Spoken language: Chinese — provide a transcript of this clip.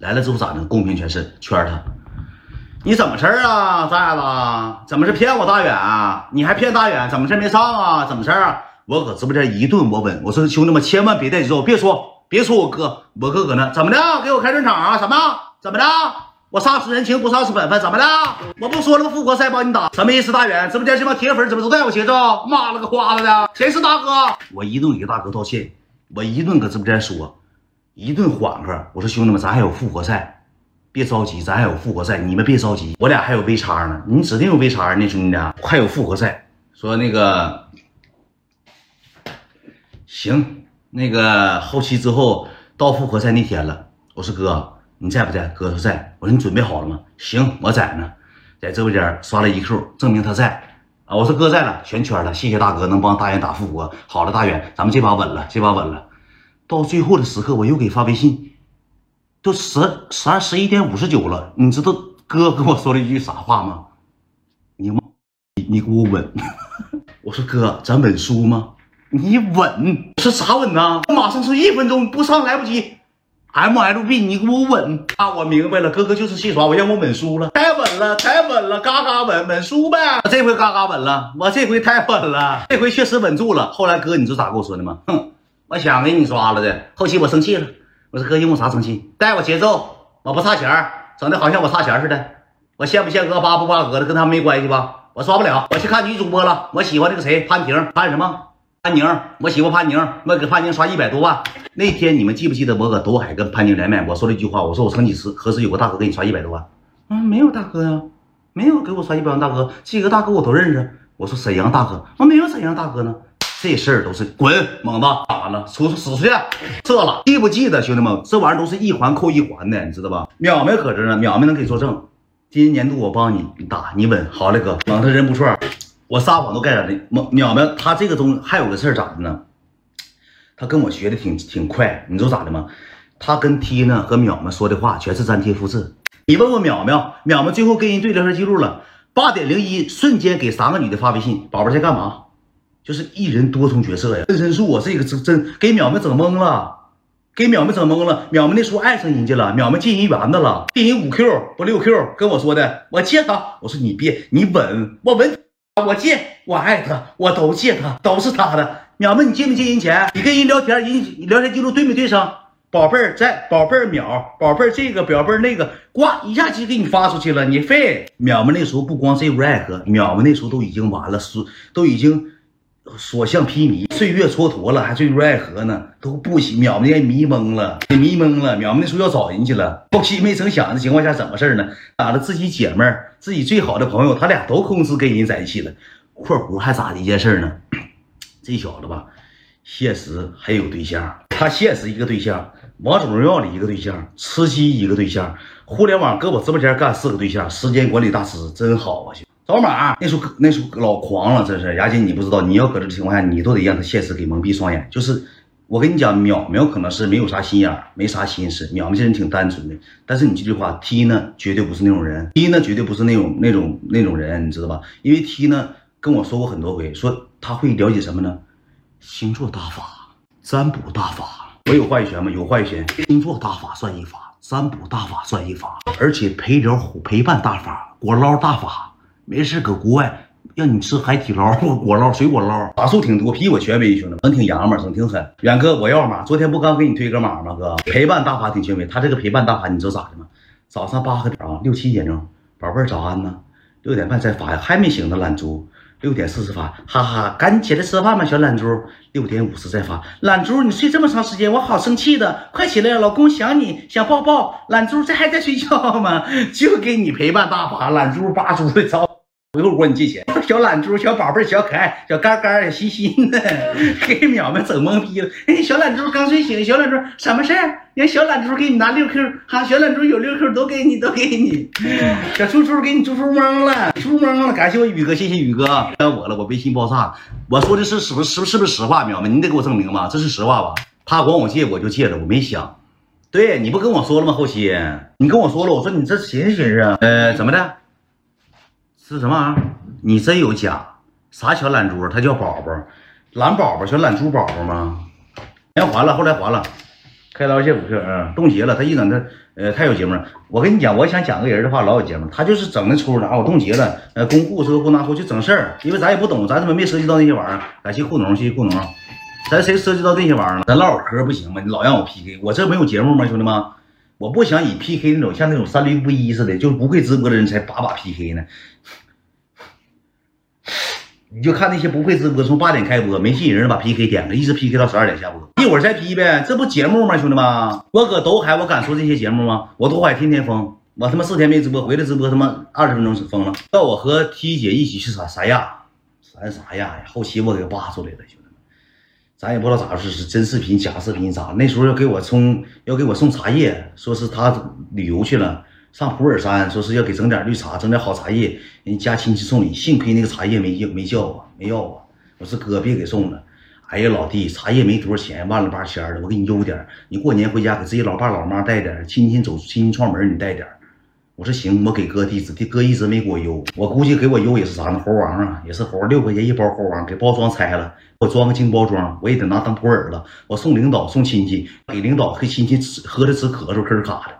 来了之后咋的？公平全是圈他。你怎么事儿啊，崽子？怎么是骗我大远？你还骗大远？怎么事没上啊？怎么事儿？我搁直播间一顿我问，我说兄弟们千万别带节奏，别说别说我哥，我哥搁那怎么的？给我开专场啊？什么？怎么的？我丧失人情不丧失本分？怎么的？我不说了吗？复活赛帮你打，什么意思？大远直播间这帮铁粉怎么都带我节奏？妈了个瓜子的，谁是大哥？我一顿给大哥道歉，我一顿搁直播间说。一顿缓和，我说兄弟们，咱还有复活赛，别着急，咱还有复活赛，你们别着急，我俩还有 V 叉呢，你指定有 V 叉呢，兄弟，快有复活赛。说那个行，那个后期之后到复活赛那天了，我说哥你在不在？哥说在。我说你准备好了吗？行，我在呢，在直播间刷了一 Q，证明他在啊。我说哥在了，全圈了，谢谢大哥能帮大远打复活。好了，大远，咱们这把稳了，这把稳了。到最后的时刻，我又给发微信，都十十二十一点五十九了。你知道哥跟我说了一句啥话吗？你你你给我稳！我说哥，咱稳输吗？你稳是啥稳呢？我？马上是一分钟不上来不及。MLB，你给我稳啊！我明白了，哥哥就是戏耍我，让我稳输了，太稳了，太稳了，嘎嘎稳稳输呗。这回嘎嘎稳了，我这回太稳了，这回确实稳住了。后来哥，你知道咋跟我说的吗？哼。我想给你刷了的，后期我生气了。我说哥，因为啥生气？带我节奏，我不差钱整的好像我差钱似的。我羡不羡哥，巴不巴哥的，跟他们没关系吧？我刷不了，我去看女主播了。我喜欢那个谁，潘婷，潘什么？潘宁，我喜欢潘宁，我给潘宁刷一百多万。那天你们记不记得我搁东海跟潘宁连麦，我说了一句话，我说我曾几何时有个大哥给你刷一百多万？嗯，没有大哥呀，没有给我刷一百万大哥，几个大哥我都认识。我说沈阳大哥，我没有沈阳大哥呢。这事儿都是滚，猛子打完了，出出使出去，撤了。记不记得兄弟们？这玩意儿都是一环扣一环的，你知道吧？淼淼搁这呢，淼淼能给作证。今年年度我帮你打，你稳。好嘞，哥，猛子人不错，我撒谎都盖上的。淼淼淼他这个东还有个事儿咋的呢？他跟我学的挺挺快，你知道咋的吗？他跟 T 呢和淼淼说的话全是粘贴复制。你问问淼淼，淼淼最后跟人对聊天记录了，八点零一瞬间给三个女的发微信，宝宝在干嘛？就是一人多重角色呀，分身术啊，这个真真给淼淼整懵了，给淼淼整懵了。淼淼那时候爱上人家了，淼淼进人园子了，进人五 Q 不六 Q，跟我说的，我借他。我说你别，你稳，我稳，我借，我爱他，我都借他，都是他的。淼淼，你借没借人钱？你跟人聊天，人聊天记录对没对上？宝贝儿在，宝贝儿淼，宝贝儿这个，宝贝那个，呱一下就给你发出去了，你废。淼淼那时候不光这屋爱喝，淼淼那时候都已经完了，是都已经。所向披靡，岁月蹉跎了，还坠入爱河呢，都不行。淼淼迷蒙了，给迷蒙了。淼淼那时候要找人去了，后期没成想的情况下，怎么事呢？打了自己姐妹，自己最好的朋友，他俩都公司跟人在一起了。括弧还咋的一件事呢？这小子吧，现实还有对象，他现实一个对象，王者荣耀里一个对象，吃鸡一个对象，互联网搁我直播间干四个对象，时间管理大师真好啊，找马，那时候那时候老狂了，真是雅姐，你不知道，你要搁这情况下，你都得让他现实给蒙蔽双眼。就是我跟你讲，淼淼可能是没有啥心眼，没啥心思。淼淼这人挺单纯的，但是你这句话，T 呢绝对不是那种人，T 呢绝对不是那种那种那种人，你知道吧？因为 T 呢跟我说过很多回，说他会了解什么呢？星座大法、占卜大法。我有话语权吗？有话语权。星座大法算一法，占卜大法算一法，而且陪聊虎陪伴大法、果捞大法。没事，搁国外让你吃海底捞、果捞、水果捞，把数挺多，比我权威，兄弟们，挺洋们，整挺狠。远哥，我要码，昨天不刚给你推个码吗？哥，陪伴大法挺权威，他这个陪伴大法，你知道咋的吗？早上八个点啊，六七点钟，宝贝儿早安呢，六点半再发呀，还没醒呢，懒猪。六点四十发，哈哈，赶紧起来吃饭吧，小懒猪。六点五十再发，懒猪，你睡这么长时间，我好生气的，快起来呀，老公想你，想抱抱。懒猪，这还在睡觉吗？就给你陪伴大法，懒猪八猪的操。回后我你借钱，小懒猪、小宝贝小可爱、小嘎嘎小欣欣的，给淼淼整懵逼了。哎，小懒猪刚睡醒，小懒猪什么事儿？让小懒猪给你拿六 Q，哈，小懒猪有六 Q 都给你，都给你。小猪猪给你猪猪懵了，猪懵了。感谢我宇哥，谢谢宇哥。该我了，我微信爆炸。我说的是是不是是不是实话？淼淼，你得给我证明吧，这是实话吧？他管我借，我就借了，我没想。对你不跟我说了吗？后期你跟我说了，我说你这寻思寻思啊，呃，怎么的？是什么玩意儿？你真有假？啥小懒猪？他叫宝宝，懒宝宝，小懒猪宝宝吗？钱还了，后来还了。开刀谢补课，嗯，冻结了。他一整他呃太有节目了。我跟你讲，我想讲个人的话老有节目。他就是整那出的啊，我冻结了。呃，公护车公拿户就整事儿，因为咱也不懂，咱他妈没涉及到那些玩意儿。感谢库农，谢谢库农。咱谁涉及到那些玩意儿了？咱唠会嗑不行吗？你老让我 PK，我这没有节目吗，兄弟们？我不想以 PK 那种像那种三驴不一似的，就是不会直播的人才把把 PK 呢。你就看那些不会直播，从八点开播没吸引人，把 PK 点了，一直 PK 到十二点下播，一会儿再 P 呗，这不节目吗，兄弟们？我搁斗海，我敢说这些节目吗？我斗海天天封，我他妈四天没直播，回来直播他妈二十分钟封了。到我和 T 姐一起去撒撒亚，三啥亚呀？后期我给扒出来了，咱也不知道咋回事，是真视频假视频咋？那时候要给我送要给我送茶叶，说是他旅游去了。上普洱山，说是要给整点绿茶，整点好茶叶，人家亲戚送礼。幸亏那个茶叶没要，没叫我，没要我。我说哥，别给送了。哎呀，老弟，茶叶没多少钱，万了八千的，我给你邮点。你过年回家给自己老爸老妈带点，亲戚走亲戚串门你带点。我说行，我给哥地址，哥一直没给我邮。我估计给我邮也是啥呢？猴王啊，也是猴，六块钱一包猴王，给包装拆了，我装个精包装，我也得拿当普洱了。我送领导送亲戚，给领导和亲戚吃喝的直咳嗽，咳卡的。